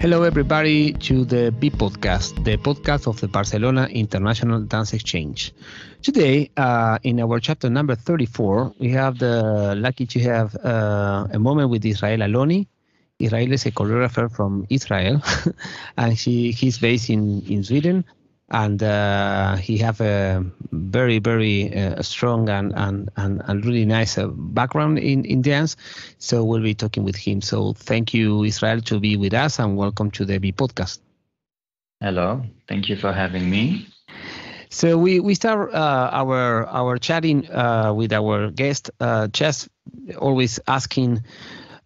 Hello, everybody, to the B podcast, the podcast of the Barcelona International Dance Exchange. Today, uh, in our chapter number 34, we have the lucky to have uh, a moment with Israel Aloni. Israel is a choreographer from Israel, and she, he's based in, in Sweden and uh, he have a very very uh, strong and, and and, and really nice uh, background in, in dance. So we'll be talking with him. So thank you israel to be with us and welcome to the b podcast. Hello. Thank you for having me. So we we start uh, our our chatting uh, with our guest uh, just always asking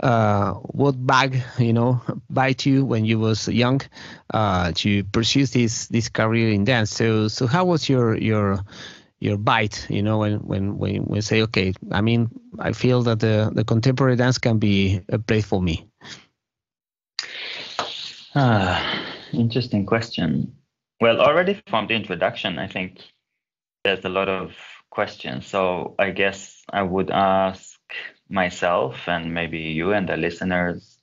uh, what bag you know bite you when you was young uh, to pursue this this career in dance. So so how was your your your bite you know when when when we say okay i mean i feel that the the contemporary dance can be a place for me ah interesting question. Well already from the introduction i think there's a lot of questions. So i guess i would ask myself and maybe you and the listeners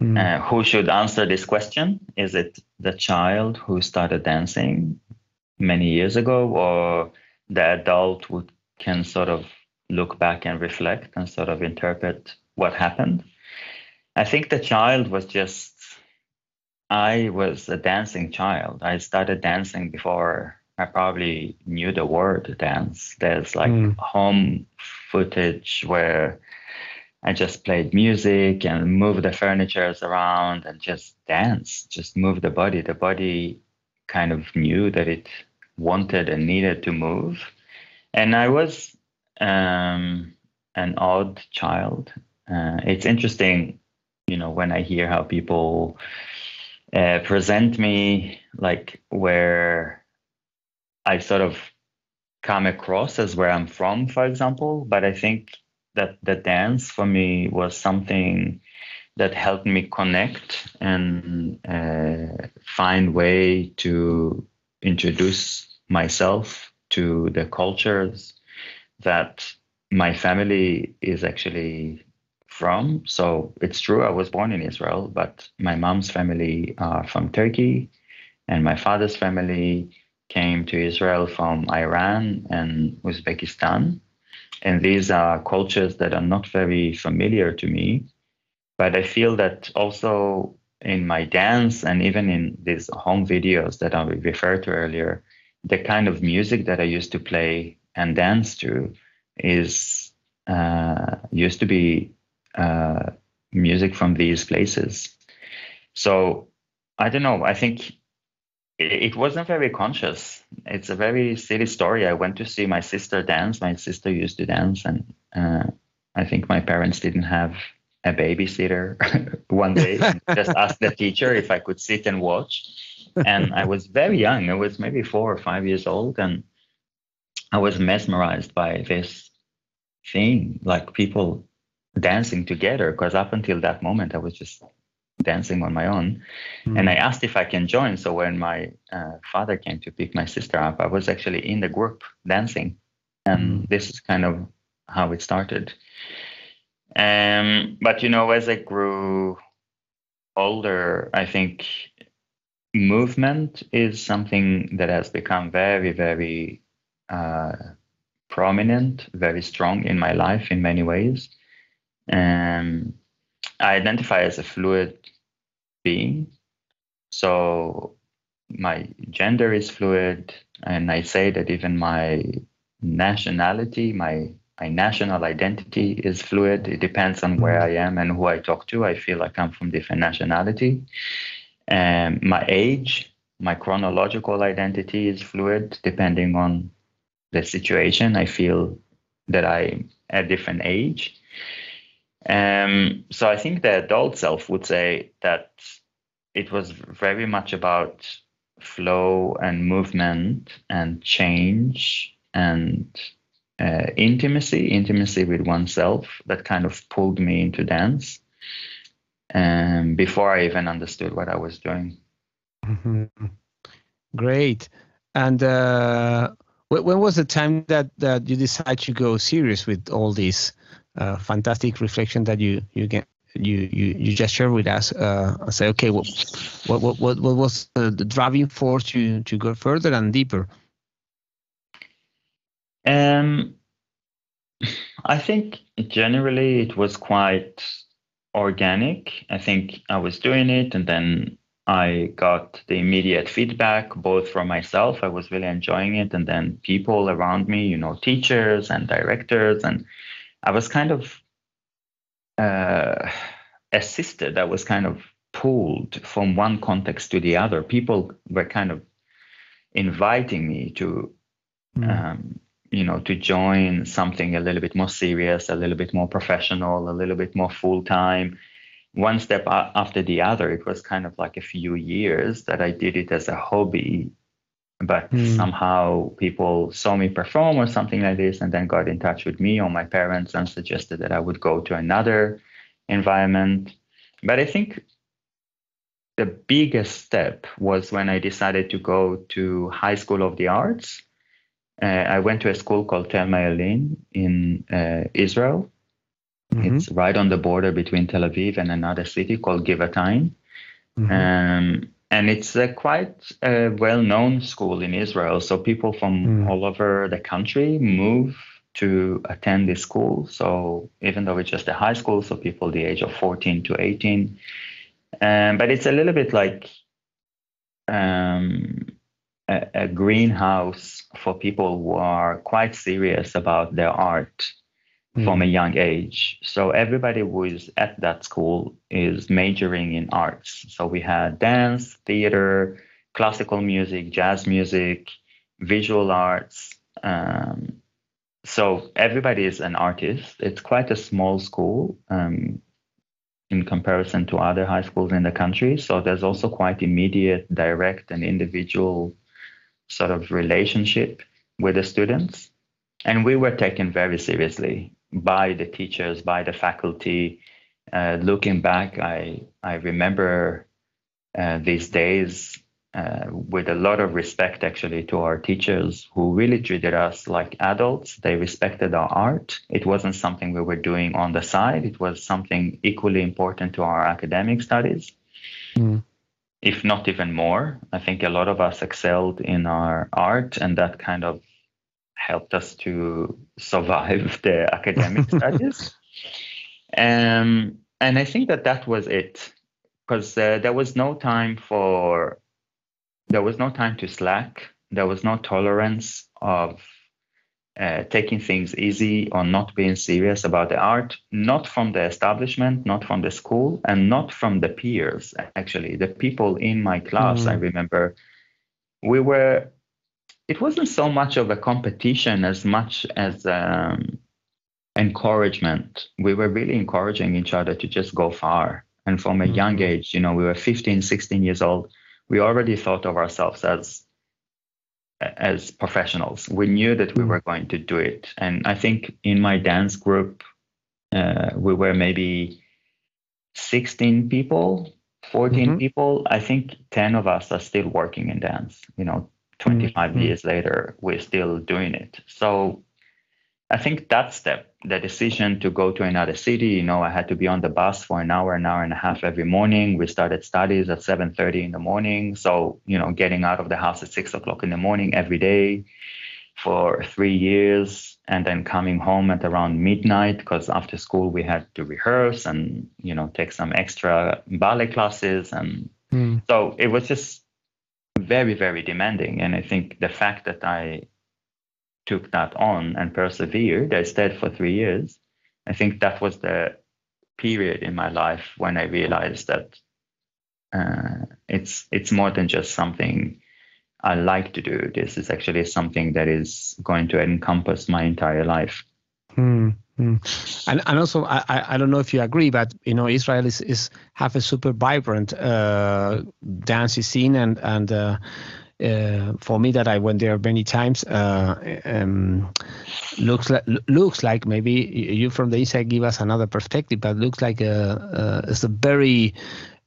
mm. uh, who should answer this question is it the child who started dancing many years ago or the adult who can sort of look back and reflect and sort of interpret what happened i think the child was just i was a dancing child i started dancing before I probably knew the word dance. There's like mm. home footage where I just played music and moved the furnitures around and just dance, just move the body. The body kind of knew that it wanted and needed to move. And I was um, an odd child. Uh, it's interesting, you know, when I hear how people uh, present me, like where I sort of come across as where I'm from, for example. But I think that the dance for me was something that helped me connect and uh, find way to introduce myself to the cultures that my family is actually from. So it's true, I was born in Israel, but my mom's family are from Turkey, and my father's family came to Israel from Iran and Uzbekistan. And these are cultures that are not very familiar to me. But I feel that also in my dance and even in these home videos that I referred to earlier, the kind of music that I used to play and dance to is uh, used to be uh, music from these places. So I don't know. I think it wasn't very conscious. It's a very silly story. I went to see my sister dance. My sister used to dance, and uh, I think my parents didn't have a babysitter one day. just asked the teacher if I could sit and watch. And I was very young. I was maybe four or five years old, and I was mesmerized by this thing, like people dancing together. Because up until that moment, I was just dancing on my own. Mm. And I asked if I can join. So when my uh, father came to pick my sister up, I was actually in the group dancing. And mm. this is kind of how it started. Um, but, you know, as I grew older, I think movement is something that has become very, very uh, prominent, very strong in my life in many ways. Um, I identify as a fluid being. So my gender is fluid, and I say that even my nationality, my my national identity is fluid. It depends on where I am and who I talk to. I feel like I come from different nationality. And my age, my chronological identity is fluid depending on the situation. I feel that I'm at different age. Um, so I think the adult self would say that it was very much about flow and movement and change and uh, intimacy, intimacy with oneself that kind of pulled me into dance um, before I even understood what I was doing. Mm-hmm. Great. And uh, when was the time that, that you decided to go serious with all these fantastic reflection that you you get you you, you just share with us. Uh, say, okay, what what what what was the driving force to to go further and deeper? Um, I think generally it was quite organic. I think I was doing it and then I got the immediate feedback both from myself, I was really enjoying it, and then people around me, you know, teachers and directors. And I was kind of uh, assisted, I was kind of pulled from one context to the other. People were kind of inviting me to mm. um, you know to join something a little bit more serious a little bit more professional a little bit more full time one step after the other it was kind of like a few years that i did it as a hobby but mm. somehow people saw me perform or something like this and then got in touch with me or my parents and suggested that i would go to another environment but i think the biggest step was when i decided to go to high school of the arts uh, I went to a school called Thelma Yellin in uh, Israel. Mm-hmm. It's right on the border between Tel Aviv and another city called Givatayim. Mm-hmm. Um, and it's a quite a well-known school in Israel. So people from mm. all over the country move to attend this school. So even though it's just a high school, so people the age of 14 to 18, um, but it's a little bit like um, a, a greenhouse for people who are quite serious about their art mm. from a young age. So everybody who is at that school is majoring in arts. So we had dance, theater, classical music, jazz music, visual arts. Um, so everybody is an artist. It's quite a small school um, in comparison to other high schools in the country. So there's also quite immediate, direct, and individual sort of relationship with the students. And we were taken very seriously by the teachers, by the faculty. Uh, looking back, I, I remember uh, these days uh, with a lot of respect actually to our teachers who really treated us like adults. They respected our art. It wasn't something we were doing on the side, it was something equally important to our academic studies. Mm if not even more. I think a lot of us excelled in our art, and that kind of helped us to survive the academic studies. Um, and I think that that was it, because uh, there was no time for, there was no time to slack. There was no tolerance of uh, taking things easy or not being serious about the art, not from the establishment, not from the school, and not from the peers. Actually, the people in my class, mm. I remember, we were. It wasn't so much of a competition as much as um, encouragement. We were really encouraging each other to just go far. And from a mm. young age, you know, we were 15, 16 years old. We already thought of ourselves as as professionals. We knew that we hmm. were going to do it. And I think in my dance group, uh, we were maybe 16 people, 14 mm-hmm. people. I think 10 of us are still working in dance. You know, 25 mm-hmm. years later, we're still doing it. So I think that step, the decision to go to another city, you know, I had to be on the bus for an hour, an hour and a half every morning. We started studies at 7:30 in the morning. So, you know, getting out of the house at six o'clock in the morning every day for three years and then coming home at around midnight because after school we had to rehearse and, you know, take some extra ballet classes. And mm. so it was just very, very demanding. And I think the fact that I took that on and persevered. I stayed for three years. I think that was the period in my life when I realized that uh, it's it's more than just something I like to do. This is actually something that is going to encompass my entire life. Hmm. Hmm. And and also I, I don't know if you agree, but you know Israel is, is have a super vibrant uh, scene and and uh, uh, for me that I went there many times. Uh, um, looks like looks like maybe you from the inside give us another perspective, but looks like a, a it's a very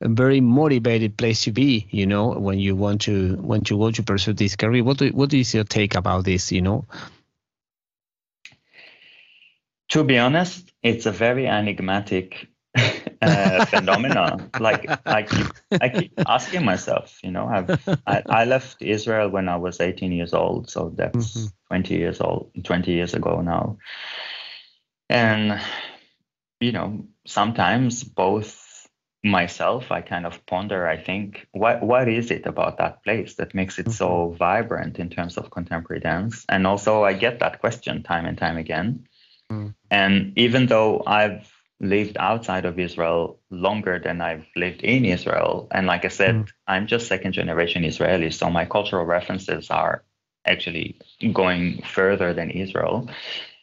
a very motivated place to be. You know, when you want to when you want to pursue this career. What do, what is your take about this? You know. To be honest, it's a very enigmatic uh, phenomena. Like I keep, I keep asking myself, you know, I've, I, I left Israel when I was 18 years old, so that's mm-hmm. 20 years old, 20 years ago now. And you know, sometimes both myself i kind of ponder i think what what is it about that place that makes it so mm-hmm. vibrant in terms of contemporary dance and also i get that question time and time again mm. and even though i've lived outside of israel longer than i've lived in israel and like i said mm. i'm just second generation israeli so my cultural references are actually going further than israel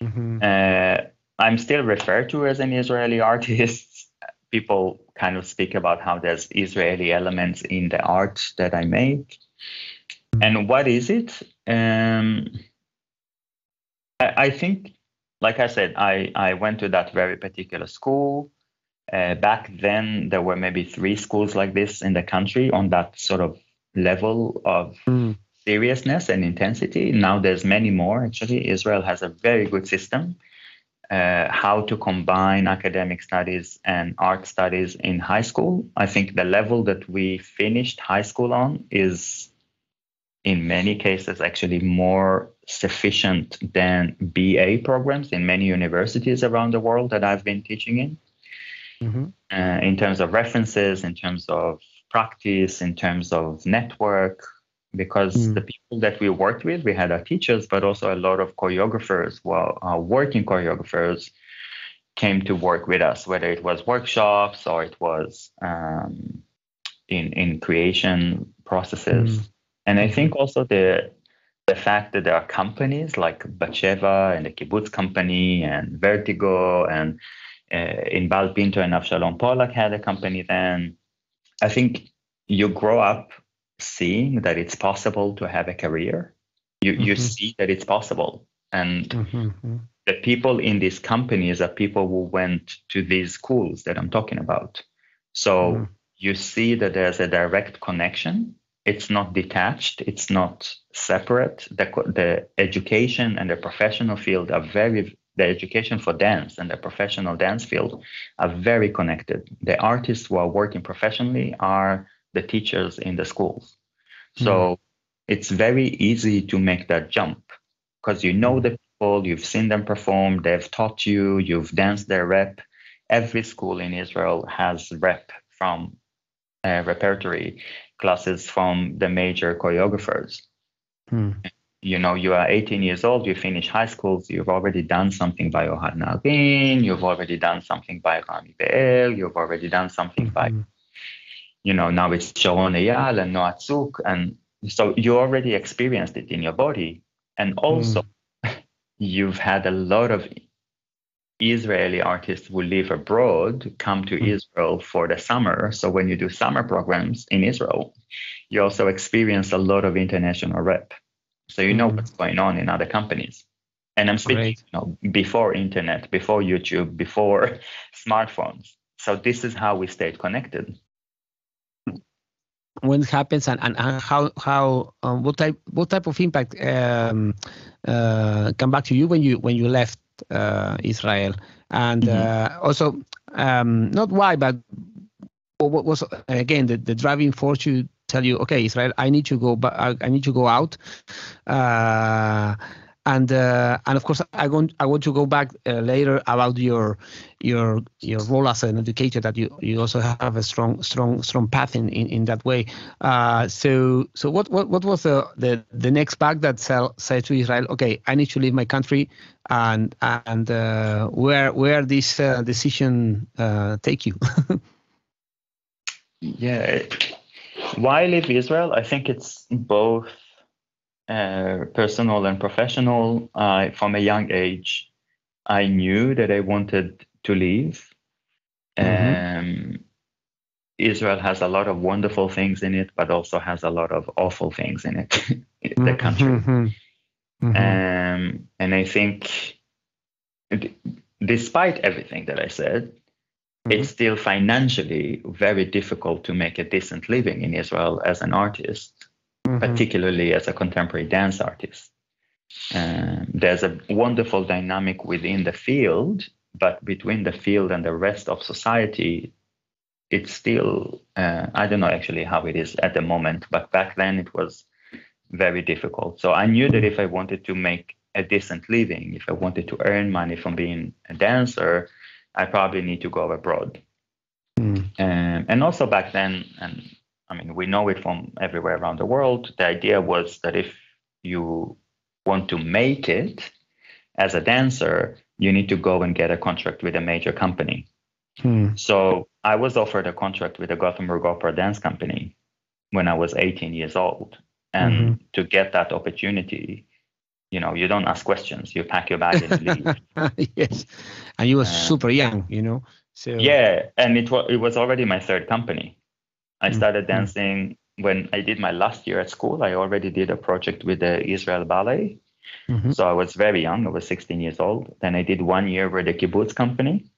mm-hmm. uh, i'm still referred to as an israeli artist people kind of speak about how there's Israeli elements in the art that I make. And what is it? Um, I, I, think, like I said, I, I went to that very particular school. Uh, back then, there were maybe three schools like this in the country on that sort of level of mm. seriousness and intensity. Now there's many more. Actually, Israel has a very good system uh, how to combine academic studies and art studies in high school. I think the level that we finished high school on is, in many cases, actually more sufficient than BA programs in many universities around the world that I've been teaching in. Mm-hmm. Uh, in terms of references, in terms of practice, in terms of network, because mm. the people that we worked with, we had our teachers, but also a lot of choreographers, well, our working choreographers came to work with us, whether it was workshops or it was um, in in creation processes. Mm. And I think also the the fact that there are companies like Batsheva and the Kibbutz Company and Vertigo and uh, Inbal Pinto and Avshalom Pollack had a company then. I think you grow up seeing that it's possible to have a career. You mm-hmm. you see that it's possible, and mm-hmm. the people in these companies are people who went to these schools that I'm talking about. So mm-hmm. you see that there's a direct connection. It's not detached. It's not separate. The the education and the professional field are very the education for dance and the professional dance field are very connected. The artists who are working professionally are the teachers in the schools. So mm. it's very easy to make that jump because you know the people, you've seen them perform, they've taught you, you've danced their rep. Every school in Israel has rep from uh, repertory classes from the major choreographers. Mm. You know, you are 18 years old, you finish high school, so you've already done something by Ohad Naharin, you've already done something by Rami Be'er, you've already done something by you know, now it's Sharon Eyal and Noa Zuk. And so you already experienced it in your body. And also, mm. you've had a lot of Israeli artists who live abroad come to mm. Israel for the summer. So when you do summer programs in Israel, you also experience a lot of international rep. So you know mm. what's going on in other companies. And I'm speaking you know, before internet, before YouTube, before smartphones. So this is how we stayed connected when it happens and, and, how how um, what type what type of impact um, uh, come back to you when you when you left Israel and mm-hmm. uh, also um, not why but what was again the, the driving force to tell you okay Israel I need to go but I need to go out uh, and uh, and of course I want I want to go back uh, later about your your your role as an educator that you, you also have a strong strong strong path in in, in that way. Uh, so so what, what what was the the, the next back that said to Israel, okay, I need to leave my country, and and uh, where where this uh, decision uh, take you? yeah, why leave Israel? I think it's both uh, personal and professional. Uh, from a young age, I knew that I wanted to leave. Mm-hmm. Um, Israel has a lot of wonderful things in it, but also has a lot of awful things in it, the mm-hmm. country. Mm-hmm. Um, and I think, despite everything that I said, mm-hmm. it's still financially very difficult to make a decent living in Israel as an artist mm-hmm. particularly as a contemporary dance artist. Um, there's a wonderful dynamic within the field, but between the field and the rest of society, it's still uh, I don't know actually how it is at the moment, but back then it was very difficult. So I knew that if I wanted to make a decent living, if I wanted to earn money from being a dancer, I probably need to go abroad. Mm. Um, and also back then, and I mean, we know it from everywhere around the world, the idea was that if you want to make it as a dancer, you need to go and get a contract with a major company. Hmm. So I was offered a contract with the Gothenburg Opera Dance Company when I was 18 years old. And mm-hmm. to get that opportunity, you know, you don't ask questions. You pack your bag and leave. yes, and you were uh, super young, you know. So yeah, and it was it was already my third company. I mm, started mm-hmm. dancing when I did my last year at school. I already did a project with the Israel Ballet. Mm-hmm. So I was very young. I was 16 years old. Then I did one year with the Kibbutz company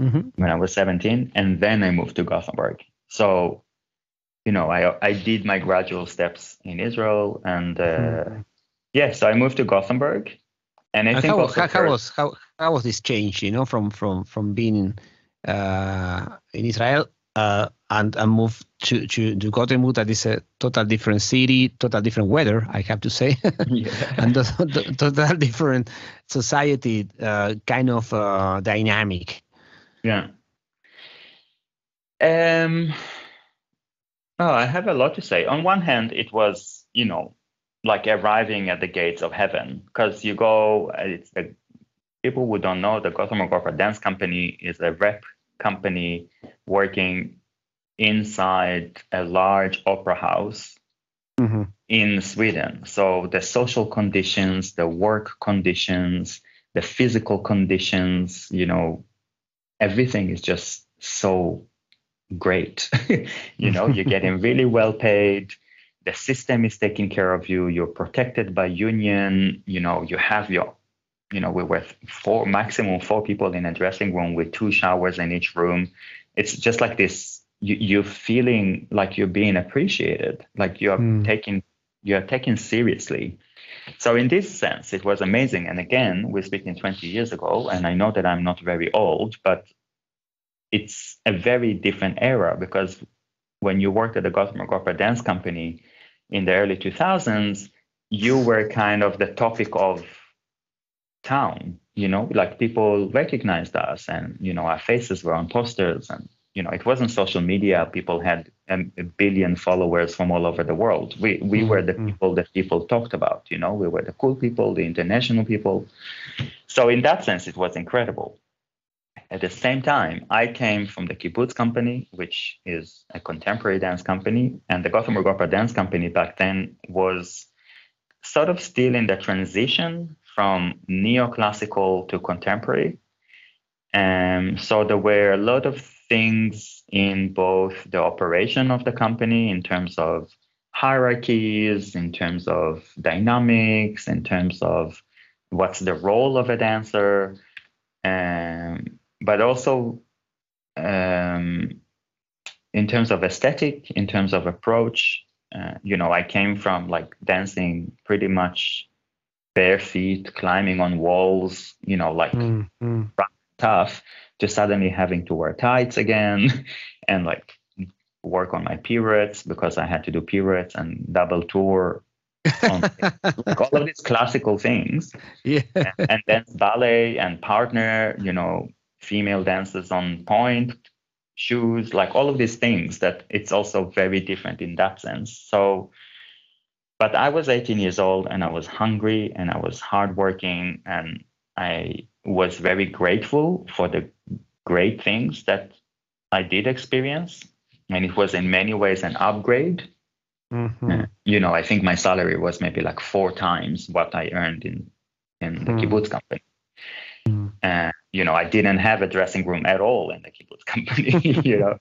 mm-hmm. when I was 17, and then I moved to Gothenburg. So, you know, I I did my gradual steps in Israel, and uh, mm-hmm. yeah, so I moved to Gothenburg, and I and think how, how, how, was how how was this change? You know, from from from being uh, in Israel uh, and and move to to to Gothenburg. That is a total different city, total different weather. I have to say, and the, the, total different society, uh, kind of uh, dynamic. Yeah. Um. Oh, I have a lot to say. On one hand, it was you know like arriving at the gates of heaven because you go. It's the people who don't know the Gothenburg Opera Dance Company is a rep company working inside a large opera house mm-hmm. in Sweden. So the social conditions, the work conditions, the physical conditions, you know, everything is just so great. you know, you're getting really well paid. The system is taking care of you. You're protected by union. You know, you have your, you know, we were four maximum four people in a dressing room with two showers in each room. It's just like this. You, you're feeling like you're being appreciated, like you're mm. taking you're taken seriously. So in this sense, it was amazing. And again, we're speaking 20 years ago, and I know that I'm not very old, but it's a very different era because when you worked at the Gothenburg Opera Dance Company in the early 2000s, you were kind of the topic of town, you know, like people recognized us and, you know, our faces were on posters and you know, it wasn't social media. People had a, a billion followers from all over the world. We we mm-hmm. were the mm-hmm. people that people talked about. You know, we were the cool people, the international people. So in that sense, it was incredible. At the same time, I came from the Kibbutz company, which is a contemporary dance company, and the Gothenburg Opera Dance Company back then was sort of still in the transition from neoclassical to contemporary. Um, so there were a lot of things in both the operation of the company in terms of hierarchies, in terms of dynamics, in terms of what's the role of a dancer, um, but also um, in terms of aesthetic, in terms of approach. Uh, you know, I came from like dancing pretty much bare feet, climbing on walls, you know, like mm, mm. tough to suddenly having to wear tights again and like work on my pirouettes because I had to do pirouettes and double tour. like all of these classical things. Yeah. And, and then ballet and partner, you know, female dancers on point, shoes, like all of these things that it's also very different in that sense. So, but I was 18 years old and I was hungry and I was hardworking and I was very grateful for the great things that I did experience. And it was in many ways an upgrade. Mm-hmm. Uh, you know, I think my salary was maybe like four times what I earned in, in the mm. kibbutz company. Mm. Uh, you know, I didn't have a dressing room at all in the kibbutz company, you know,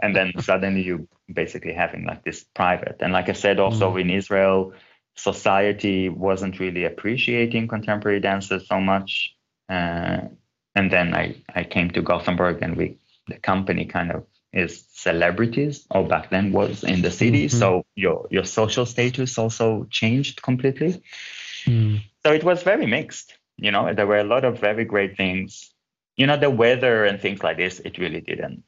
and then suddenly you basically having like this private. And like I said, also mm. in Israel, society wasn't really appreciating contemporary dances so much. Uh, and then I, I came to Gothenburg and we the company kind of is celebrities or back then was in the city. Mm-hmm. So your your social status also changed completely. Mm. So it was very mixed. You know, there were a lot of very great things. You know, the weather and things like this, it really didn't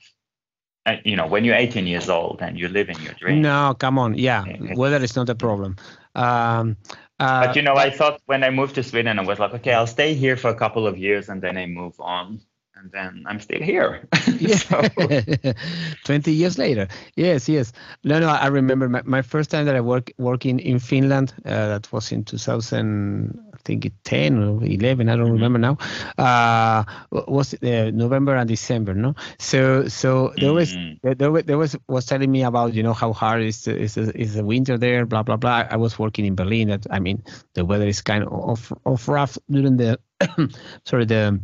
uh, you know, when you're 18 years old and you live in your dream. No, come on. Yeah, weather is not a problem. Um, uh, but you know, I thought when I moved to Sweden, I was like, okay, I'll stay here for a couple of years and then I move on and then I'm still here. yeah. 20 years later. Yes, yes. No, no, I remember my, my first time that I work working in Finland, uh, that was in 2000, I think 10 or 11, I don't mm-hmm. remember now, uh, was uh, November and December, no? So so there was, mm-hmm. there, was, there was, was telling me about, you know, how hard is, is, is the winter there, blah, blah, blah. I was working in Berlin. That I mean, the weather is kind of, of rough during the, sorry, the,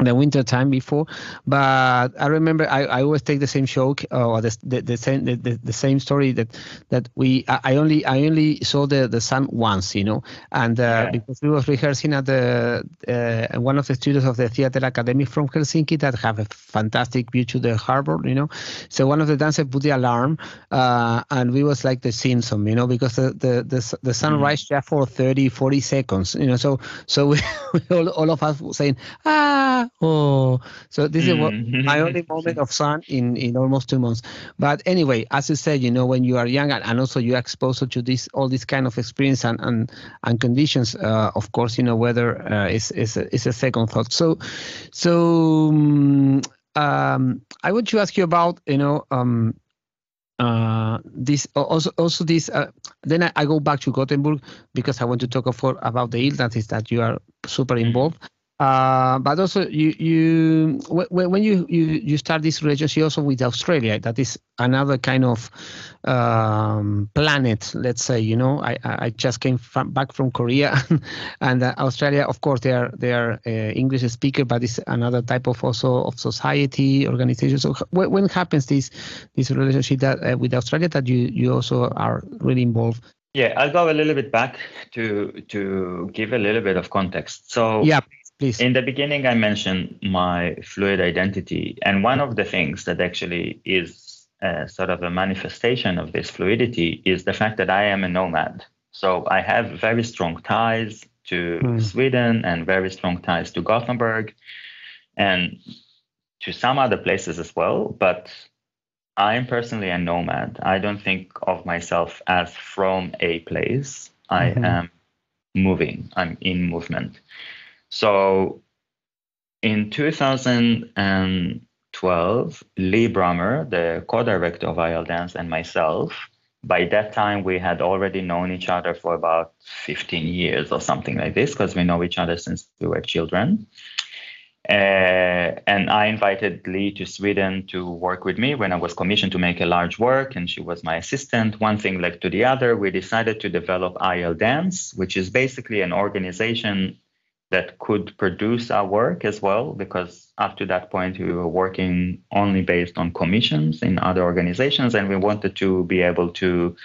the winter time before but i remember i, I always take the same joke uh, or the, the, the same the, the, same story that that we i only i only saw the the sun once you know and uh, yeah. because we was rehearsing at the uh, one of the studios of the theater academy from helsinki that have a fantastic view to the harbor you know so one of the dancers put the alarm uh, and we was like the simpsons you know because the the the, the sun mm. rise just for 30 40 seconds you know so so we, all, all of us saying ah oh so this is what mm-hmm. my only moment of sun in in almost two months but anyway as you said you know when you are young and also you're exposed to this all this kind of experience and and, and conditions uh, of course you know weather uh, is is a, is a second thought so so um, um, i want to ask you about you know um, uh, this also also this uh, then I, I, go back to Gothenburg because I want to talk for, about the illnesses that you are super mm-hmm. involved uh, but also, you you when, when you, you you start this relationship also with Australia, that is another kind of um, planet. Let's say, you know, I I just came from, back from Korea, and uh, Australia, of course, they are they are uh, English speaker, but it's another type of also of society organization. So when, when happens this this relationship that uh, with Australia that you you also are really involved? Yeah, I'll go a little bit back to to give a little bit of context. So yeah Please. In the beginning, I mentioned my fluid identity. And one of the things that actually is uh, sort of a manifestation of this fluidity is the fact that I am a nomad. So I have very strong ties to mm. Sweden and very strong ties to Gothenburg and to some other places as well. But I'm personally a nomad. I don't think of myself as from a place. I mm-hmm. am moving, I'm in movement. So in 2012, Lee Brummer, the co-director of IL Dance, and myself, by that time we had already known each other for about 15 years or something like this, because we know each other since we were children. Uh, and I invited Lee to Sweden to work with me when I was commissioned to make a large work, and she was my assistant. One thing led to the other. We decided to develop IL Dance, which is basically an organization that could produce our work as well, because up to that point we were working only based on commissions in other organizations, and we wanted to be able to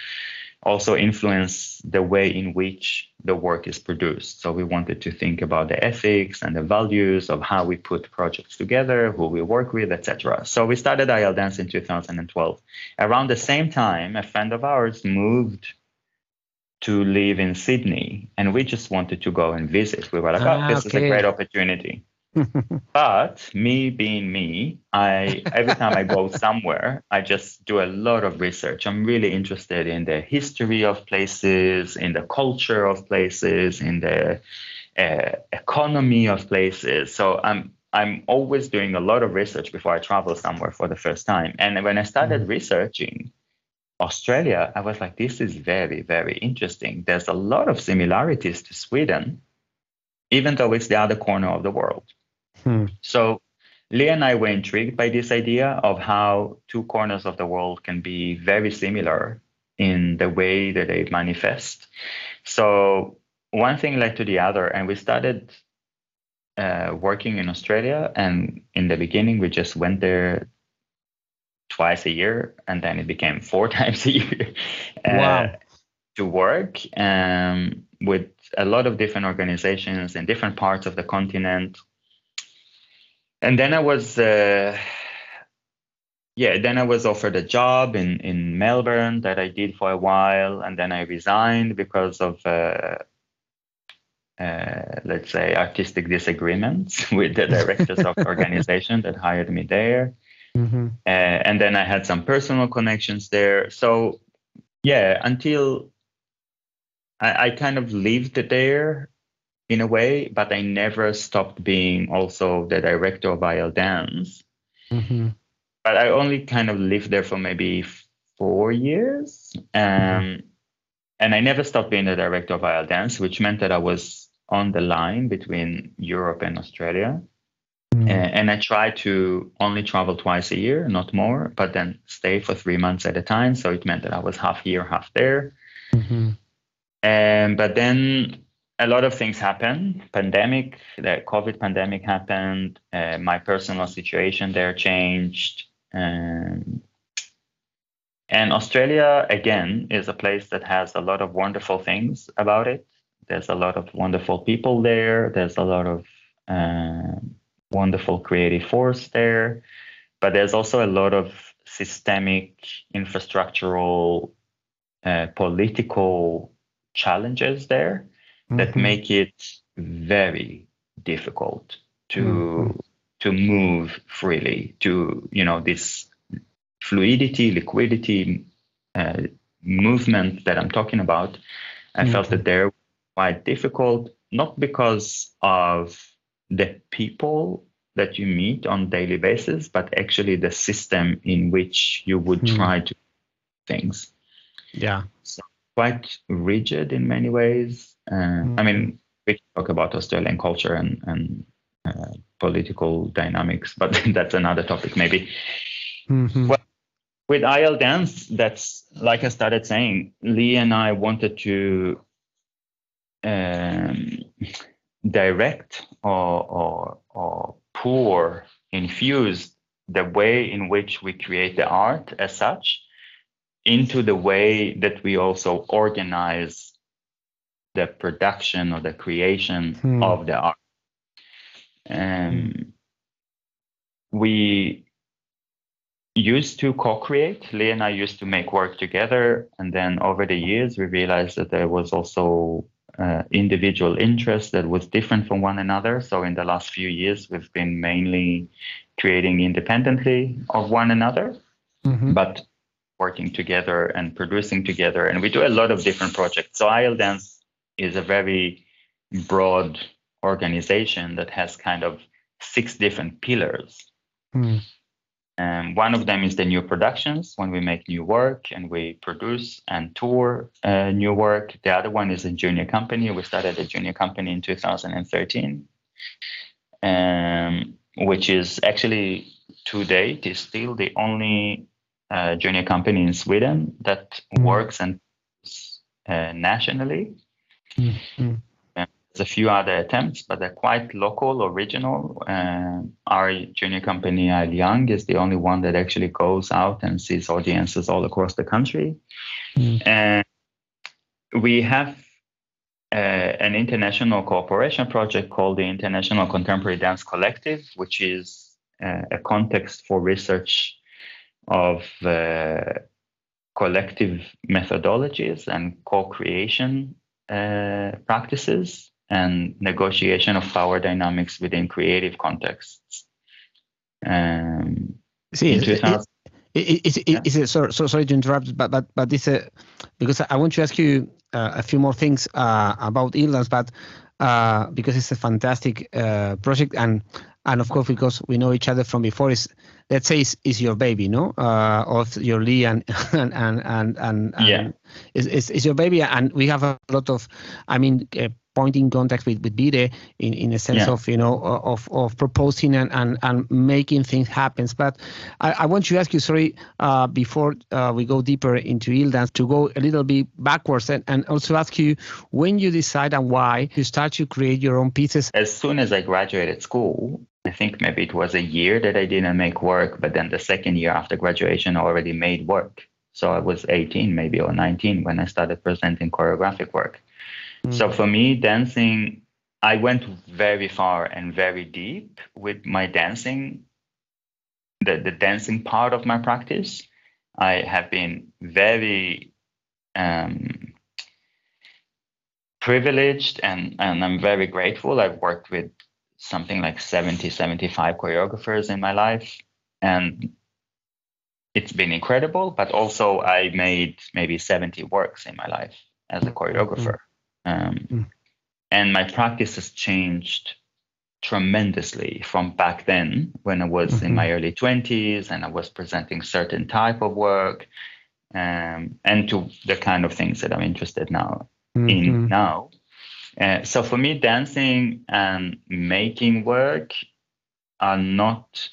also influence the way in which the work is produced. So we wanted to think about the ethics and the values of how we put projects together, who we work with, etc. So we started IL Dance in 2012. Around the same time, a friend of ours moved to live in Sydney, and we just wanted to go and visit. We were like, ah, "Oh, this okay. is a great opportunity." but me being me, I every time I go somewhere, I just do a lot of research. I'm really interested in the history of places, in the culture of places, in the uh, economy of places. So I'm I'm always doing a lot of research before I travel somewhere for the first time. And when I started mm-hmm. researching, Australia, I was like, this is very, very interesting. There's a lot of similarities to Sweden, even though it's the other corner of the world. Hmm. So Lee and I were intrigued by this idea of how two corners of the world can be very similar in the way that they manifest. So one thing led to the other, and we started uh, working in Australia. And in the beginning, we just went there twice a year, and then it became four times a year uh, wow. to work um, with a lot of different organizations in different parts of the continent. And then I was, uh, yeah, then I was offered a job in, in Melbourne that I did for a while, and then I resigned because of. Uh, uh, let's say artistic disagreements with the directors of the organization that hired me there Mm-hmm. Uh, and then I had some personal connections there. So, yeah, until I, I kind of lived there in a way, but I never stopped being also the director of IL Dance. Mm-hmm. But I only kind of lived there for maybe four years. Um, mm-hmm. And I never stopped being the director of IL Dance, which meant that I was on the line between Europe and Australia. Mm. And I tried to only travel twice a year, not more, but then stay for three months at a time. So it meant that I was half here, half there. Mm-hmm. And but then a lot of things happened. Pandemic, the COVID pandemic happened. Uh, my personal situation there changed. Um, and Australia, again, is a place that has a lot of wonderful things about it. There's a lot of wonderful people there. There's a lot of uh, wonderful creative force there. But there's also a lot of systemic, infrastructural, uh, political challenges there mm-hmm. that make it very difficult to mm-hmm. to move freely to you know this fluidity, liquidity, uh, movement that I'm talking about, I mm-hmm. felt that they're quite difficult, not because of the people that you meet on daily basis, but actually the system in which you would mm-hmm. try to things. Yeah. So quite rigid in many ways. Uh, mm-hmm. I mean, we can talk about Australian culture and, and uh, political dynamics, but that's another topic maybe. Mm-hmm. Well, with IL Dance, that's like I started saying, Lee and I wanted to um, direct or, or, or pour, infuse the way in which we create the art as such into the way that we also organize the production or the creation hmm. of the art. Um, we used to co-create. Lee and I used to make work together, and then over the years we realized that there was also uh, individual interests that was different from one another. So in the last few years, we've been mainly creating independently of one another, mm-hmm. but working together and producing together. And we do a lot of different projects. So IL Dance is a very broad organization that has kind of six different pillars. Mm. Um, one of them is the new productions when we make new work and we produce and tour uh, new work. The other one is a junior company. We started a junior company in 2013, um, which is actually to date is still the only uh, junior company in Sweden that mm. works and uh, nationally. Mm-hmm. There's a few other attempts, but they're quite local, original. Uh, our junior company, Young, is the only one that actually goes out and sees audiences all across the country. Mm. And we have uh, an international cooperation project called the International Contemporary Dance Collective, which is uh, a context for research of uh, collective methodologies and co-creation uh, practices and negotiation of power dynamics within creative contexts. Um, See, it, it, it, it, yeah. it, so, so sorry to interrupt, but but but this uh, because I want to ask you uh, a few more things uh, about Dance, but uh, because it's a fantastic uh, project and and of course because we know each other from before is let's say is, is your baby no uh, of your lee and and and and, and yeah is, is, is your baby and we have a lot of i mean uh, point in contact with with Bide in, in a sense yeah. of you know of of proposing and and, and making things happen. But I, I want to ask you, sorry, uh, before uh, we go deeper into IL to go a little bit backwards and, and also ask you when you decide and why you start to create your own pieces. As soon as I graduated school, I think maybe it was a year that I didn't make work, but then the second year after graduation, I already made work. So I was 18 maybe or 19 when I started presenting choreographic work. Mm. So for me, dancing, I went very far and very deep with my dancing, the, the dancing part of my practice. I have been very um, privileged and, and I'm very grateful. I've worked with something like 70, 75 choreographers in my life. And it's been incredible, but also I made maybe 70 works in my life as a choreographer. Um, mm. And my practice has changed tremendously from back then when I was mm-hmm. in my early 20s and I was presenting certain type of work um, and to the kind of things that I'm interested now mm-hmm. in now. Uh, so for me, dancing and making work are not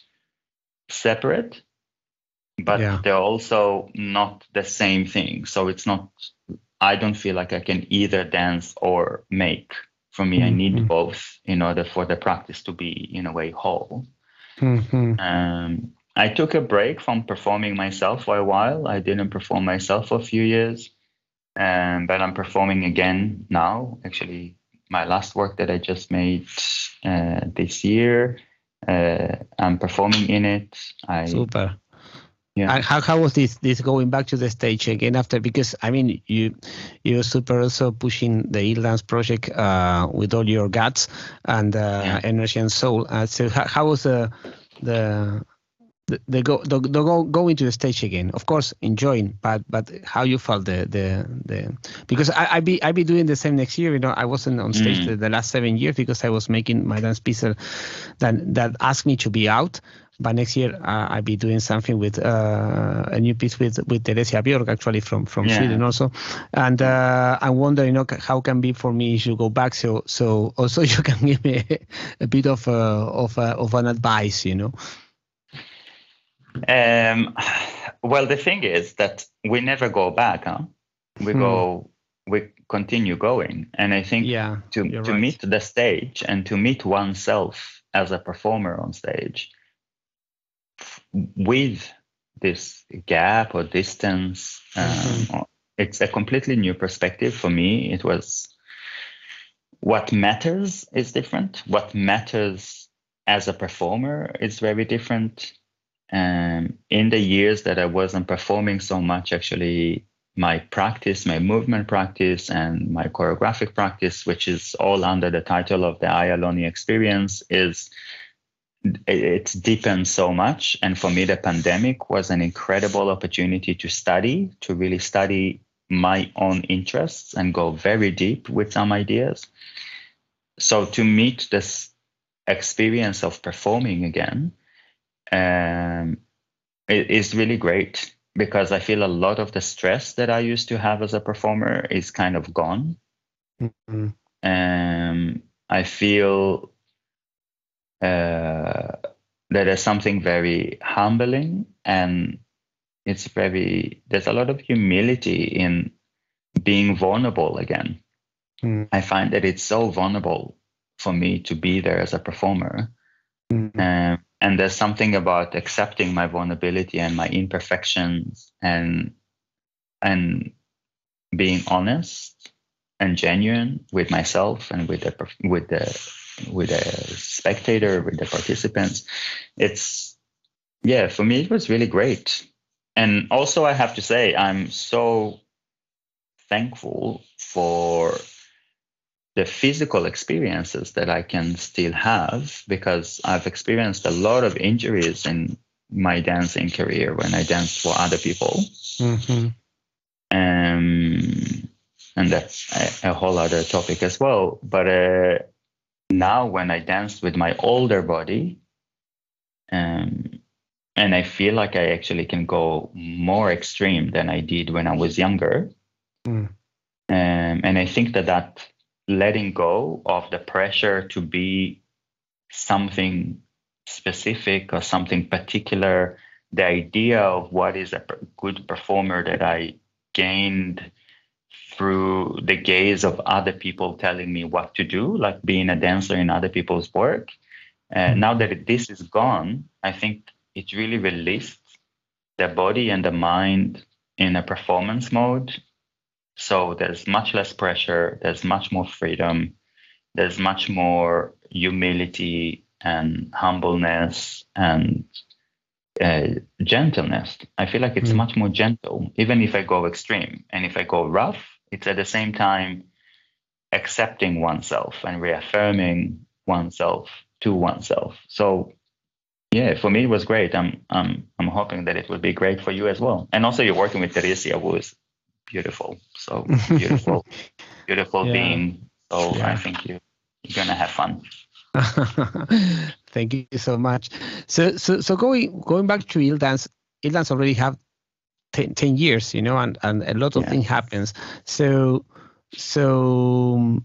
separate, but yeah. they're also not the same thing. So it's not, I don't feel like I can either dance or make. For me, mm-hmm. I need mm-hmm. both in order for the practice to be, in a way, whole. Mm-hmm. Um, I took a break from performing myself for a while. I didn't perform myself for a few years, um, but I'm performing again now. Actually, my last work that I just made uh, this year, uh, I'm performing in it. I, Super. Yeah. And how, how was this this going back to the stage again after because I mean you you're super also pushing the Dance project uh, with all your guts and uh, yeah. energy and soul. Uh, so how, how was the the the, go the, the go going to the stage again of course enjoying but but how you felt the the the because i i be i be doing the same next year you know i wasn't on stage mm. the, the, last seven years because i was making my dance piece that that asked me to be out but next year uh, I'll be doing something with uh, a new piece with with Teresia Björk actually from from yeah. Sweden also, and uh, I wonder you know how can be for me if you go back so so also you can give me a, a bit of uh, of uh, of an advice you know. Um, well, the thing is that we never go back, huh? We hmm. go, we continue going, and I think yeah, to to right. meet the stage and to meet oneself as a performer on stage with this gap or distance, um, mm-hmm. it's a completely new perspective for me. It was what matters is different. What matters as a performer is very different um, in the years that I wasn't performing so much, actually, my practice, my movement practice, and my choreographic practice, which is all under the title of the Ayaloni experience, is it's deepened so much. And for me, the pandemic was an incredible opportunity to study, to really study my own interests and go very deep with some ideas. So to meet this experience of performing again um, it is really great because I feel a lot of the stress that I used to have as a performer is kind of gone. Mm-hmm. Um, I feel uh, there's something very humbling and it's very, there's a lot of humility in being vulnerable again. Mm. I find that it's so vulnerable for me to be there as a performer. Mm. And there's something about accepting my vulnerability and my imperfections and and being honest and genuine with myself and with the with the with the spectator with the participants it's yeah for me it was really great and also i have to say i'm so thankful for the physical experiences that I can still have because I've experienced a lot of injuries in my dancing career when I danced for other people. Mm-hmm. Um, and that's a, a, whole other topic as well. But uh, now, when I dance with my older body, um, and I feel like I actually can go more extreme than I did when I was younger. Mm. Um, and I think that that letting go of the pressure to be something specific or something particular, the idea of what is a good performer that I gained through the gaze of other people telling me what to do, like being a dancer in other people's work. And mm-hmm. now that this is gone, I think it really released the body and the mind in a performance mode so there's much less pressure, there's much more freedom, there's much more humility and humbleness and uh, gentleness. I feel like it's mm. much more gentle, even if I go extreme. And if I go rough, it's at the same time accepting oneself and reaffirming oneself to oneself. So, yeah, for me it was great. I'm I'm I'm hoping that it will be great for you as well. And also you're working with Teresia, who is beautiful, so beautiful, beautiful yeah. being. So yeah. I think you you're gonna have fun. Thank you so much. So so so going going back to IL Dance, IL Dance already have 10, 10, years, you know, and, and a lot of yeah. things happens. So so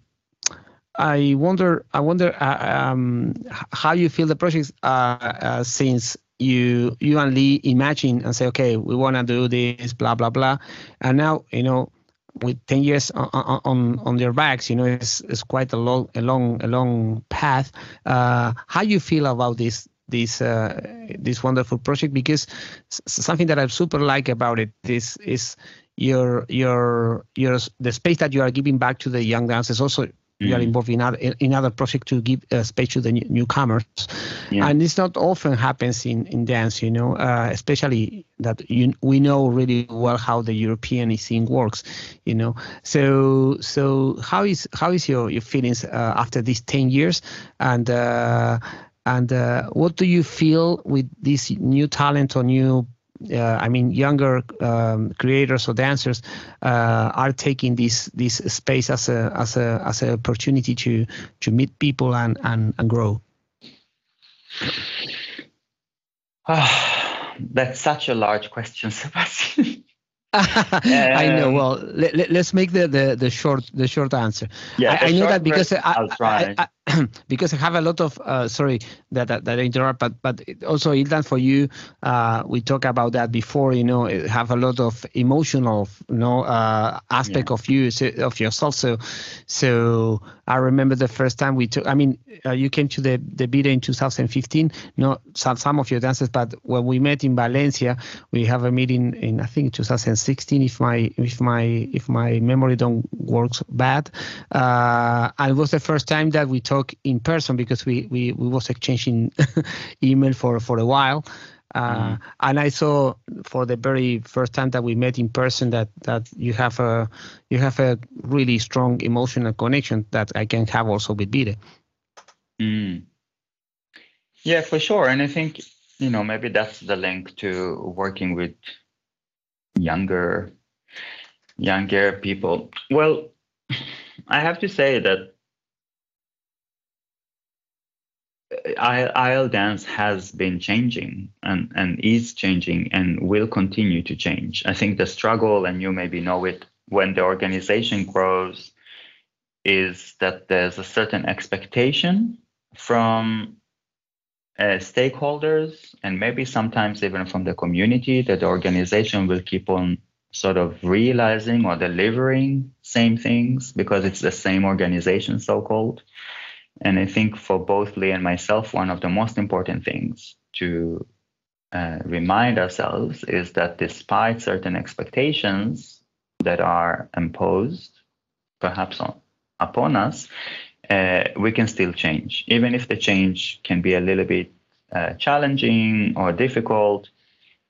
I wonder, I wonder uh, um, how you feel the project uh, uh, since you you and Lee imagine and say, okay, we want to do this, blah blah blah, and now you know with 10 years on on, on their backs, you know, it's, it's quite a long a long a long path. Uh, how you feel about this this uh, this wonderful project? Because something that I super like about it is is your your your the space that you are giving back to the young dancers also you are mm. involved in other in other projects to give uh, space to the newcomers yeah. and this not often happens in in dance you know uh, especially that you, we know really well how the european scene works you know so so how is how is your your feelings uh, after these 10 years and uh, and uh, what do you feel with this new talent or new uh, I mean, younger um, creators or dancers uh, are taking this this space as a as a as an opportunity to to meet people and and, and grow. that's such a large question, Sebastian. I know. Um, well, let, us let, make the, the, the short the short answer. Yeah, I, I know that because I, I, I, because I have a lot of uh, sorry that, that, that I interrupt, but but also IL Dance for you, uh, we talked about that before. You know, have a lot of emotional, you know, uh, aspect yeah. of you of yourself. So so I remember the first time we took. I mean, uh, you came to the the BIDE in 2015. Not some some of your dances, but when we met in Valencia, we have a meeting in I think 2016. If my if my if my memory don't works bad, uh, and it was the first time that we talked talk in person because we we, we was exchanging email for for a while. Uh, mm. And I saw for the very first time that we met in person that that you have a you have a really strong emotional connection that I can have also with BIDE. Mm. Yeah, for sure. And I think you know maybe that's the link to working with younger younger people. Well, I have to say that IL dance has been changing and, and is changing and will continue to change. I think the struggle, and you maybe know it, when the organization grows, is that there's a certain expectation from uh, stakeholders and maybe sometimes even from the community that the organization will keep on sort of realizing or delivering same things because it's the same organization so called and I think for both Lee and myself, one of the most important things to uh, remind ourselves is that despite certain expectations that are imposed, perhaps on, upon us, uh, we can still change. Even if the change can be a little bit uh, challenging or difficult,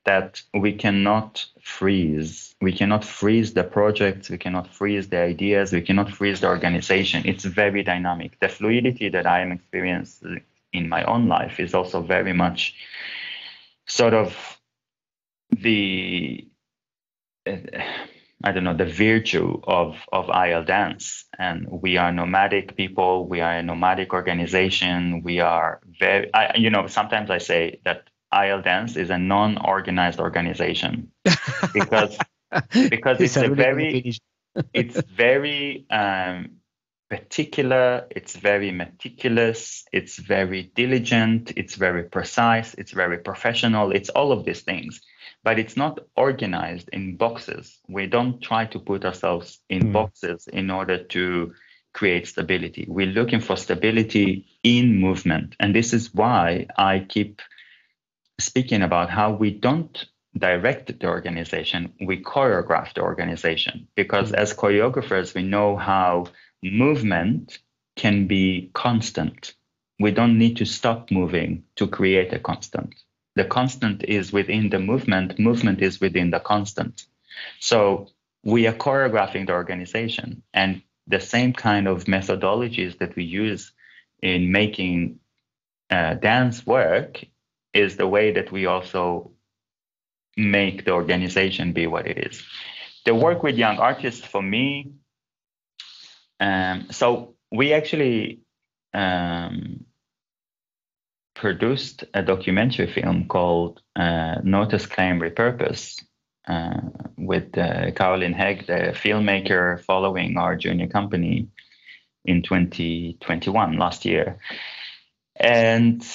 that we cannot freeze. We cannot freeze the projects, we cannot freeze the ideas, we cannot freeze the organization. It's very dynamic. The fluidity that I am experiencing in my own life is also very much sort of the I don't know the virtue of of IL dance, and we are nomadic people. We are a nomadic organization. We are very, I, you know, sometimes I say that IL Dance is a non-organized organization because because it's, it's a, very it's very um, particular, it's very meticulous, it's very diligent, it's very precise, it's very professional, it's all of these things. But it's not organized in boxes. We don't try to put ourselves in mm. boxes in order to create stability. We're looking for stability in movement. And this is why I keep speaking about how we don't direct the organization, we choreograph the organization. Because mm-hmm. as choreographers, we know how movement can be constant. We don't need to stop moving to create a constant. The constant is within the movement, movement is within the constant. So we are choreographing the organization and the same kind of methodologies that we use in making uh, dance work is the way that we also make the organization be what it is. The work with young artists for me, um, so we actually um, produced a documentary film called uh, Notice, Claim, Repurpose uh, with uh, Caroline Hegg, the filmmaker following our junior company in 2021, last year. And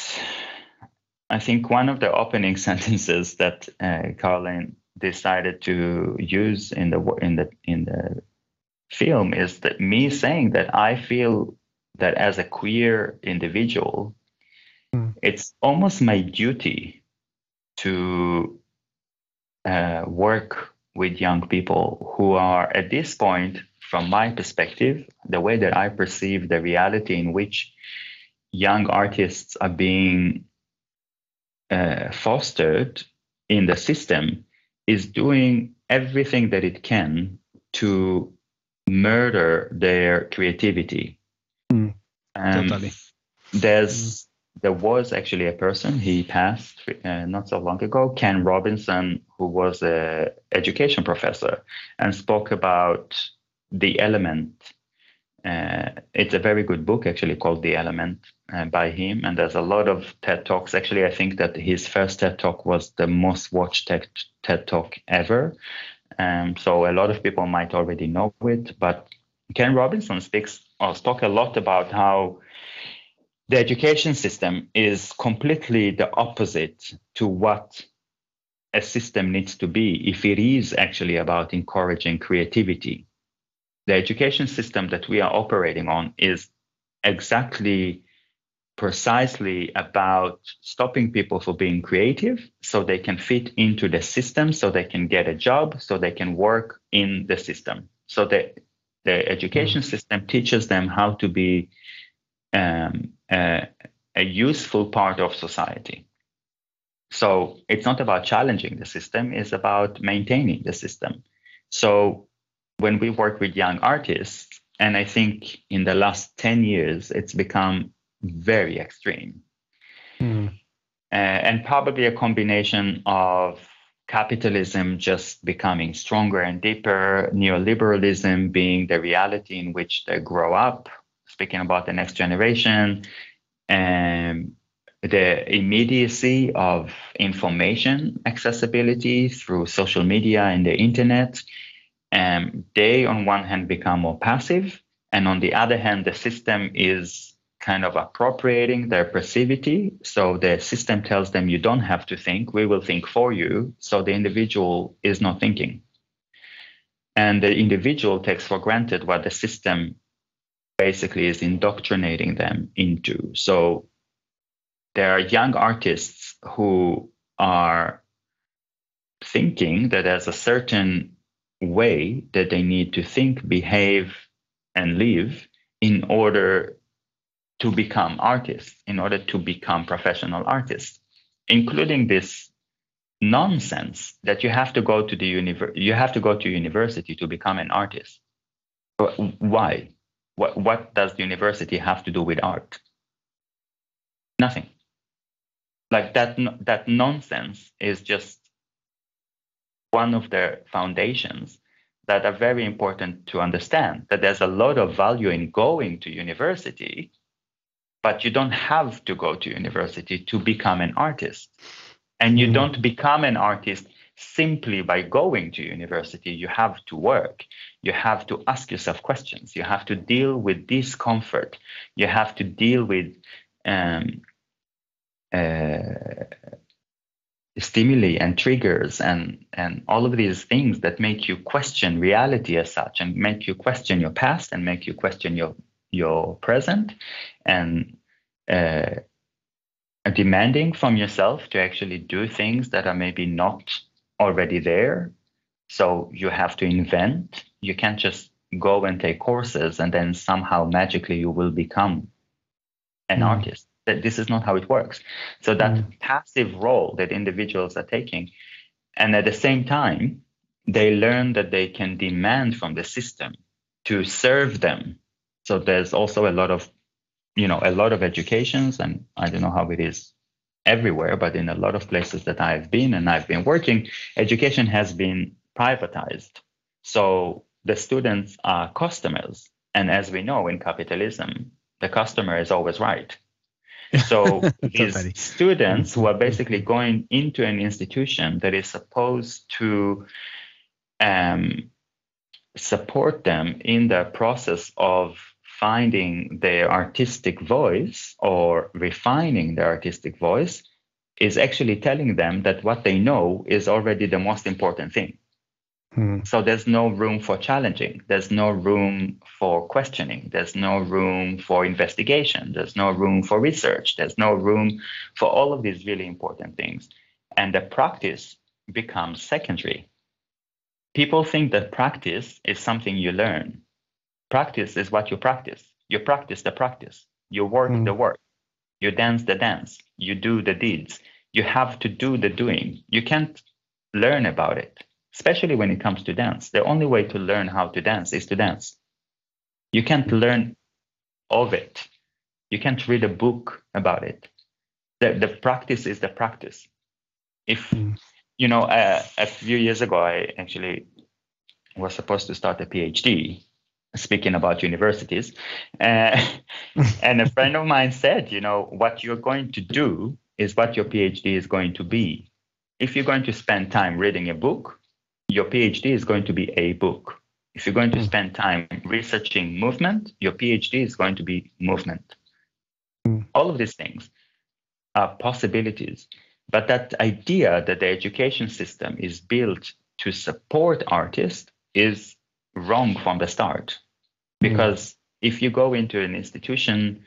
I think one of the opening sentences that uh, Caroline decided to use in the in the in the film is that me saying that I feel that as a queer individual, mm. it's almost my duty to uh, work with young people who are at this point, from my perspective, the way that I perceive the reality in which young artists are being uh, fostered in the system is doing everything that it can to murder their creativity. Mm, um, totally. There's mm. there was actually a person he passed uh, not so long ago, Ken Robinson, who was a education professor and spoke about the element. Uh, it's a very good book actually called The Element uh, by him, and there's a lot of TED talks. Actually, I think that his first TED talk was the most watched TED, TED talk ever. Um, so a lot of people might already know it, but Ken Robinson speaks or talk a lot about how the education system is completely the opposite to what a system needs to be if it is actually about encouraging creativity. The education system that we are operating on is exactly precisely about stopping people from being creative so they can fit into the system so they can get a job so they can work in the system. So the, the education mm-hmm. system teaches them how to be um, a, a useful part of society. So it's not about challenging the system it's about maintaining the system. So when we work with young artists and i think in the last 10 years it's become very extreme. Mm. Uh, and probably a combination of capitalism just becoming stronger and deeper, neoliberalism being the reality in which they grow up, speaking about the next generation, and the immediacy of information accessibility through social media and the internet. Um, they, on one hand, become more passive, and on the other hand, the system is kind of appropriating their passivity. So the system tells them you don't have to think, we will think for you. So the individual is not thinking. And the individual takes for granted what the system basically is indoctrinating them into. So there are young artists who are thinking that there's a certain way that they need to think, behave, and live in order to become artists, in order to become professional artists, including this nonsense that you have to go to the univer- you have to go to university to become an artist. Why? What, what does the university have to do with art? Nothing. Like that, that nonsense is just one of their foundations that are very important to understand that there's a lot of value in going to university but you don't have to go to university to become an artist. And you mm. don't become an artist simply by going to university. You have to work. You have to ask yourself questions. You have to deal with discomfort. You have to deal with um, uh, stimuli and triggers and and all of these things that make you question reality as such and make you question your past and make you question your your present and uh, demanding from yourself to actually do things that are maybe not already there. So you have to invent. You can't just go and take courses and then somehow magically you will become an mm. artist. That this is not how it works. So that mm. passive role that individuals are taking, and at the same time, they learn that they can demand from the system to serve them so there's also a lot of, you know, a lot of educations, and I don't know how it is everywhere, but in a lot of places that I've been and I've been working, education has been privatized. So the students are customers. And as we know in capitalism, the customer is always right. So these students who are basically going into an institution that is supposed to um, support them in the process of finding their artistic voice or refining their artistic voice is actually telling them that what they know is already the most important thing. Hmm. So there's no room for challenging. There's no room for questioning. There's no room for investigation. There's no room for research. There's no room for all of these really important things. And the practice becomes secondary. People think that practice is something you learn. Practice is what you practice. You practice the practice. You work mm. the work. You dance the dance. You do the deeds. You have to do the doing. You can't learn about it, especially when it comes to dance. The only way to learn how to dance is to dance. You can't learn of it. You can't read a book about it. The, the practice is the practice. If, mm. you know, uh, a few years ago, I actually was supposed to start a PhD speaking about universities. Uh, and a friend of mine said, you know, what you're going to do is what your PhD is going to be. If you're going to spend time reading a book, your PhD is going to be a book. If you're going to hmm. spend time researching movement, your PhD is going to be movement. Mm. All of these things are possibilities. But that idea that the education system is built to support artists is wrong from the start. Hmm. Because mm. if you go into an institution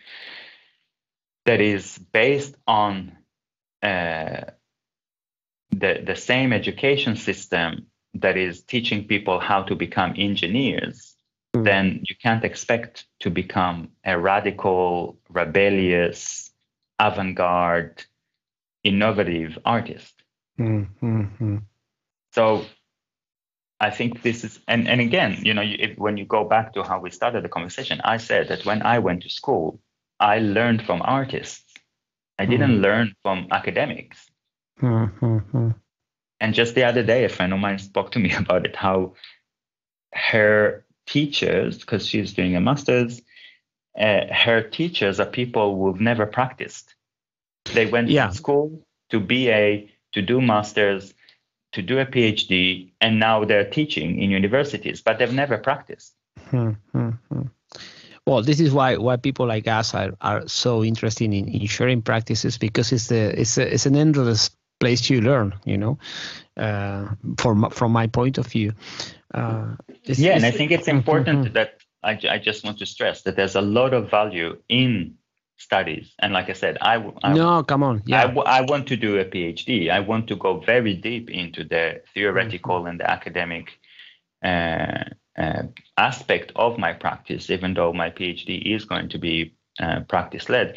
that is based on uh, the, the same education system that is teaching people how to become engineers, mm. then you can't expect to become a radical, rebellious, avant garde, innovative artist. Mm-hmm. So I think this is, and, and again, you know, if, when you go back to how we started the conversation, I said that when I went to school, I learned from artists. I didn't mm. learn from academics. And just the other day, a friend of mine spoke to me about it, how her teachers, because she's doing a master's, uh, her teachers are people who've never practiced. They went yeah. to school to BA, to do masters, to do a PhD, and now they're teaching in universities, but they've never practiced. Hmm, hmm, hmm. Well, this is why why people like us are, are so interested in, in sharing practices because it's the it's a, it's an endless place to learn. You know, uh, from from my point of view. Uh, yeah, and I think it's important that I, I just want to stress that there's a lot of value in studies. And like I said, I, I no, come on, yeah, I, I want to do a PhD. I want to go very deep into the theoretical mm-hmm. and the academic uh, uh, aspect of my practice, even though my PhD is going to be uh, practice led.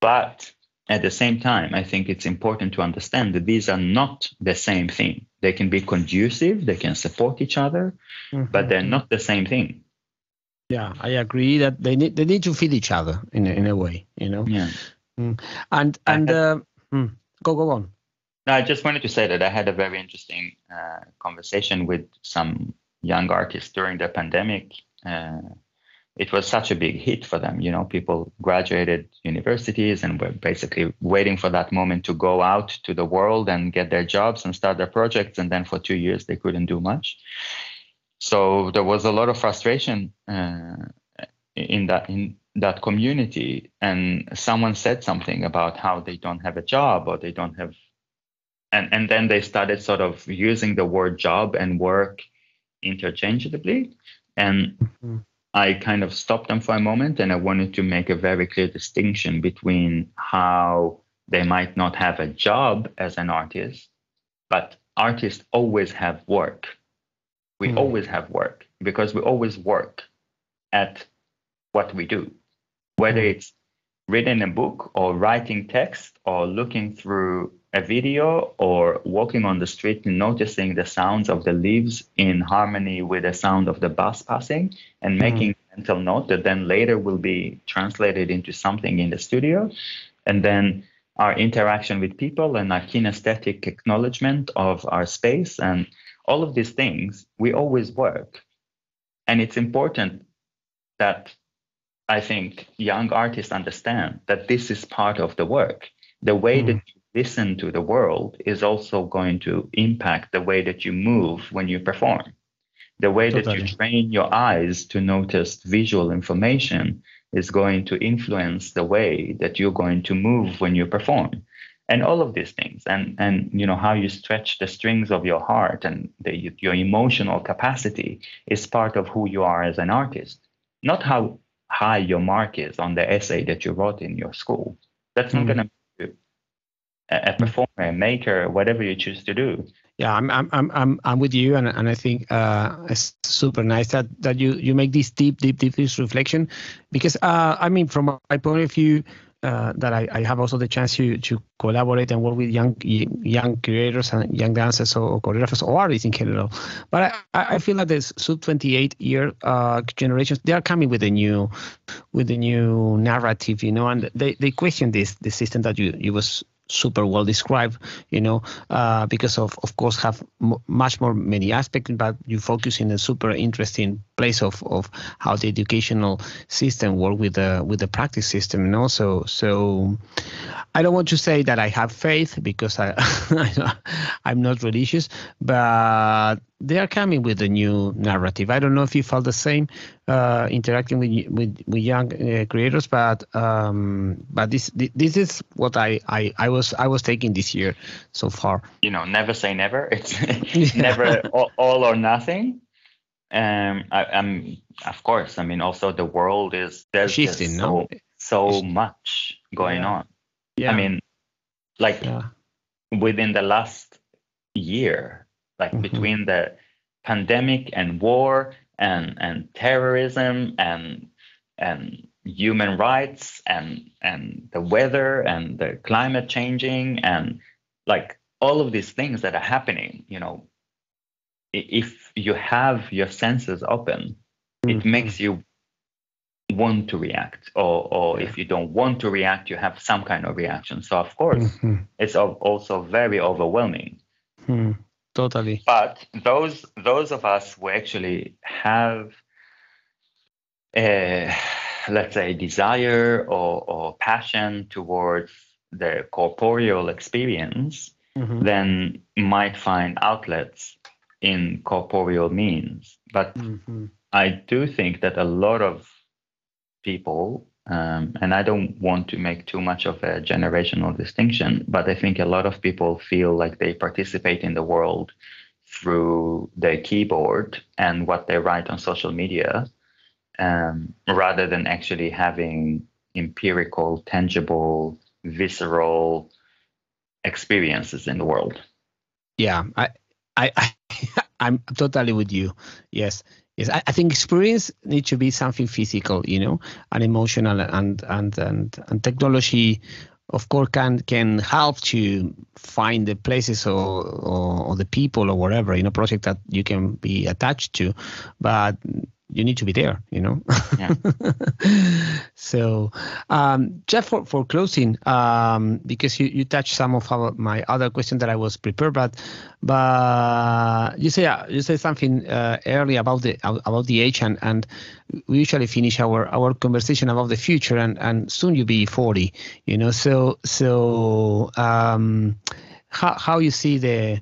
But at the same time, I think it's important to understand that these are not the same thing. They can be conducive, they can support each other, mm-hmm. but they're not the same thing. Yeah, I agree that they need they need to feed each other in a, in a way, you know. Yeah. Mm. And and uh, mm, go go on. No, I just wanted to say that I had a very interesting uh, conversation with some young artists during the pandemic. Uh, it was such a big hit for them. You know, people graduated universities and were basically waiting for that moment to go out to the world and get their jobs and start their projects. And then for two years, they couldn't do much so there was a lot of frustration uh, in that in that community and someone said something about how they don't have a job or they don't have and and then they started sort of using the word job and work interchangeably and mm-hmm. I kind of stopped them for a moment and i wanted to make a very clear distinction between how they might not have a job as an artist but artists always have work we mm. always have work because we always work at what we do, whether mm. it's reading a book or writing text or looking through a video or walking on the street noticing the sounds of the leaves in harmony with the sound of the bus passing and hmm. making mm. mental note that then later will be translated into something in the studio and then our interaction with people and our kinesthetic acknowledgement of our space and all of these things, we always work. And it's important that I think young artists understand that this is part of the work. The way mm. that you listen to the world is also going to impact the way that you move when you perform. The way totally. that you train your eyes to notice visual information is going to influence the way that you're going to move when you perform and all of these things and and you know how you stretch the strings of your heart and the, your emotional capacity is part of who you are as an artist not how high your mark is on the essay that you wrote in your school that's not mm-hmm. going to a, performer a maker whatever you choose to do yeah i'm i'm i'm i'm with you and, and i think uh, it's super nice that that you you make this deep deep deep this reflection because uh, i mean from my point of view uh, that I, I, have also the chance to, to collaborate and work with young young creators and young dancers or, choreographers or artists in general. But I, I feel like the sub 28 year uh, generations they are coming with a new with a new narrative, you know, and they, they question this the system that you you was super well described you know uh, because of of course have m- much more many aspects but you focus in a super interesting place of of how the educational system work with the with the practice system and also so i don't want to say that i have faith because i i'm not religious but they are coming with a new narrative. I don't know if you felt the same uh, interacting with with, with young uh, creators, but um, but this this is what I, I I was I was taking this year so far. You know, never say never. It's never all, all, or nothing. Um, I, am of course. I mean, also the world is there's shifting. So, so much going yeah. on. Yeah. I mean, like yeah. within the last year like mm-hmm. between the pandemic and war and and terrorism and and human rights and and the weather and the climate changing and like all of these things that are happening you know if you have your senses open mm-hmm. it makes you want to react or or yeah. if you don't want to react you have some kind of reaction so of course mm-hmm. it's also very overwhelming mm totally but those those of us who actually have a let's say desire or, or passion towards the corporeal experience mm-hmm. then might find outlets in corporeal means but mm-hmm. i do think that a lot of people um, and I don't want to make too much of a generational distinction, but I think a lot of people feel like they participate in the world through their keyboard and what they write on social media, um, rather than actually having empirical, tangible, visceral experiences in the world. Yeah, I, I, I I'm totally with you. Yes, Yes, I, I, think experience needs to be something physical, you know, and emotional, and and and and technology, of course, can can help to find the places or, or, or the people or whatever in a project that you can be attached to, but you need to be there, you know. Yeah. so, um, Jeff, for, for closing, um, because you, you touched some of our, my other questions that I was prepared, but but you say you say something uh, early about the about the age, and, and we usually finish our, our conversation about the future, and, and soon you'll be forty, you know. So so um, how how you see the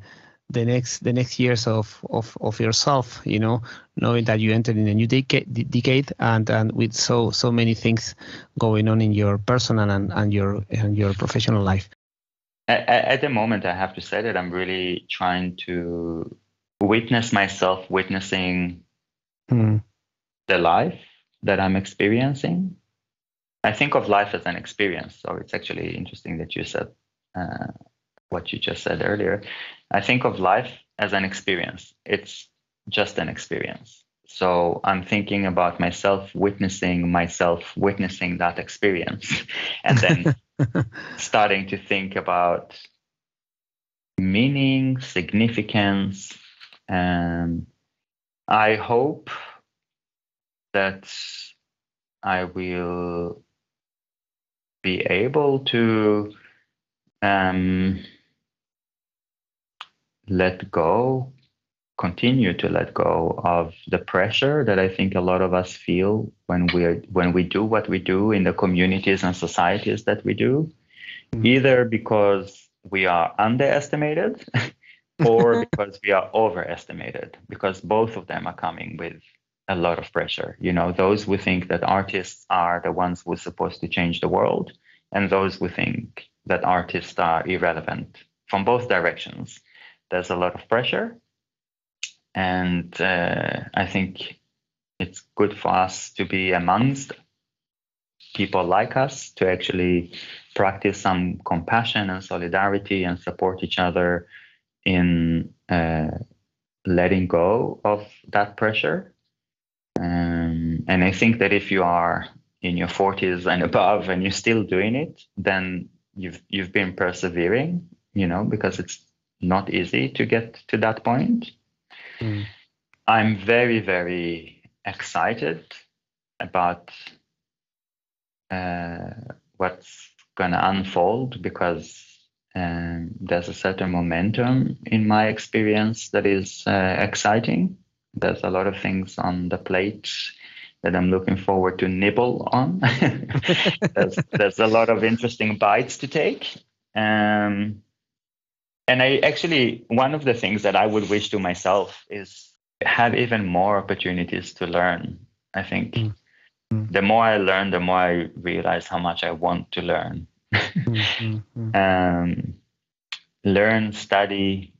the next the next years of, of, of yourself you know knowing that you entered in a new decade, decade and and with so so many things going on in your personal and, and your and your professional life at, at the moment i have to say that i'm really trying to witness myself witnessing hmm. the life that i'm experiencing i think of life as an experience so it's actually interesting that you said uh, what you just said earlier. I think of life as an experience. It's just an experience. So I'm thinking about myself witnessing myself witnessing that experience and then starting to think about meaning, significance, and I hope that I will be able to um, let go, continue to let go of the pressure that I think a lot of us feel when we when we do what we do in the communities and societies that we do, mm-hmm. either because we are underestimated or because we are overestimated, because both of them are coming with a lot of pressure. You know, those who think that artists are the ones who are supposed to change the world, and those who think that artists are irrelevant from both directions. There's a lot of pressure. And uh, I think it's good for us to be amongst people like us to actually practice some compassion and solidarity and support each other in uh, letting go of that pressure. Um, and I think that if you are in your 40s and above and you're still doing it, then you've you've been persevering, you know, because it's not easy to get to that point. Mm. I'm very, very excited about uh, what's going to unfold because um, there's a certain momentum in my experience that is uh, exciting. There's a lot of things on the plate that I'm looking forward to nibble on. there's, there's a lot of interesting bites to take. Um, and I actually, one of the things that I would wish to myself is have even more opportunities to learn. I think mm-hmm. the more I learn, the more I realize how much I want to learn. mm-hmm. um, learn, study,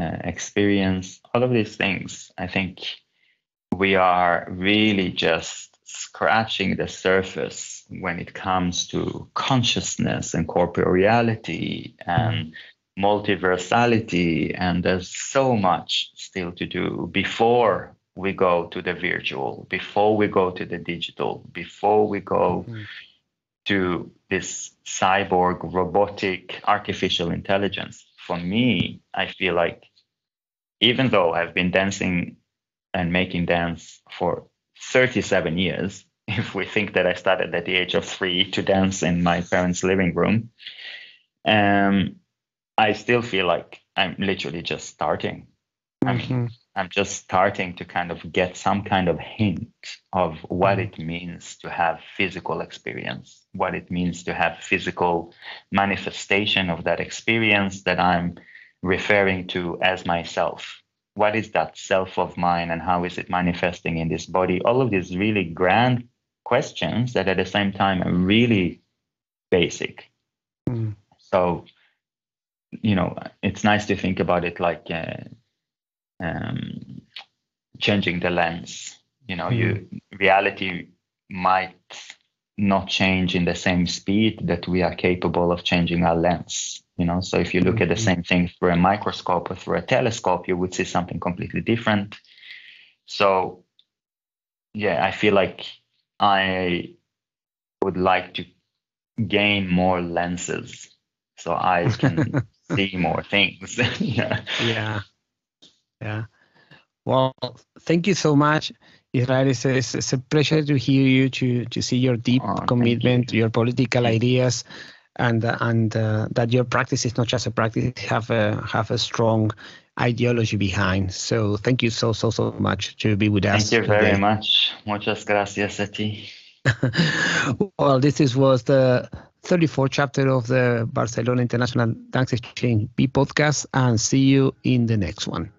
uh, experience, all of these things. I think we are really just scratching the surface when it comes to consciousness and corporeality and multiversality. And there's so much still to do before we go to the virtual, before we go to the digital, before we go mm-hmm. to this cyborg, robotic, artificial intelligence. For me, I feel like even though I've been dancing and making dance for 37 years, if we think that I started at the age of three to dance in my parents' living room, um, I still feel like I'm literally just starting. I mean, mm-hmm. I'm just starting to kind of get some kind of hint of what mm-hmm. it means to have physical experience, what it means to have physical manifestation of that experience that I'm referring to as myself what is that self of mine and how is it manifesting in this body? All of these really grand questions that at the same time are really basic. Mm. So, you know, it's nice to think about it like uh, um, changing the lens. You know, you reality might not change in the same speed that we are capable of changing our lens you know so if you look at the mm-hmm. same thing through a microscope or through a telescope you would see something completely different so yeah i feel like i would like to gain more lenses so i can see more things yeah yeah yeah well thank you so much Israel, it's a, it's a pleasure to hear you, to to see your deep oh, commitment, you. your political ideas, and and uh, that your practice is not just a practice, have a have a strong ideology behind. So thank you so so so much to be with us. Thank you very much. Muchas gracias a ti. well, this is, was the 34th chapter of the Barcelona International Dance Exchange B podcast, and see you in the next one.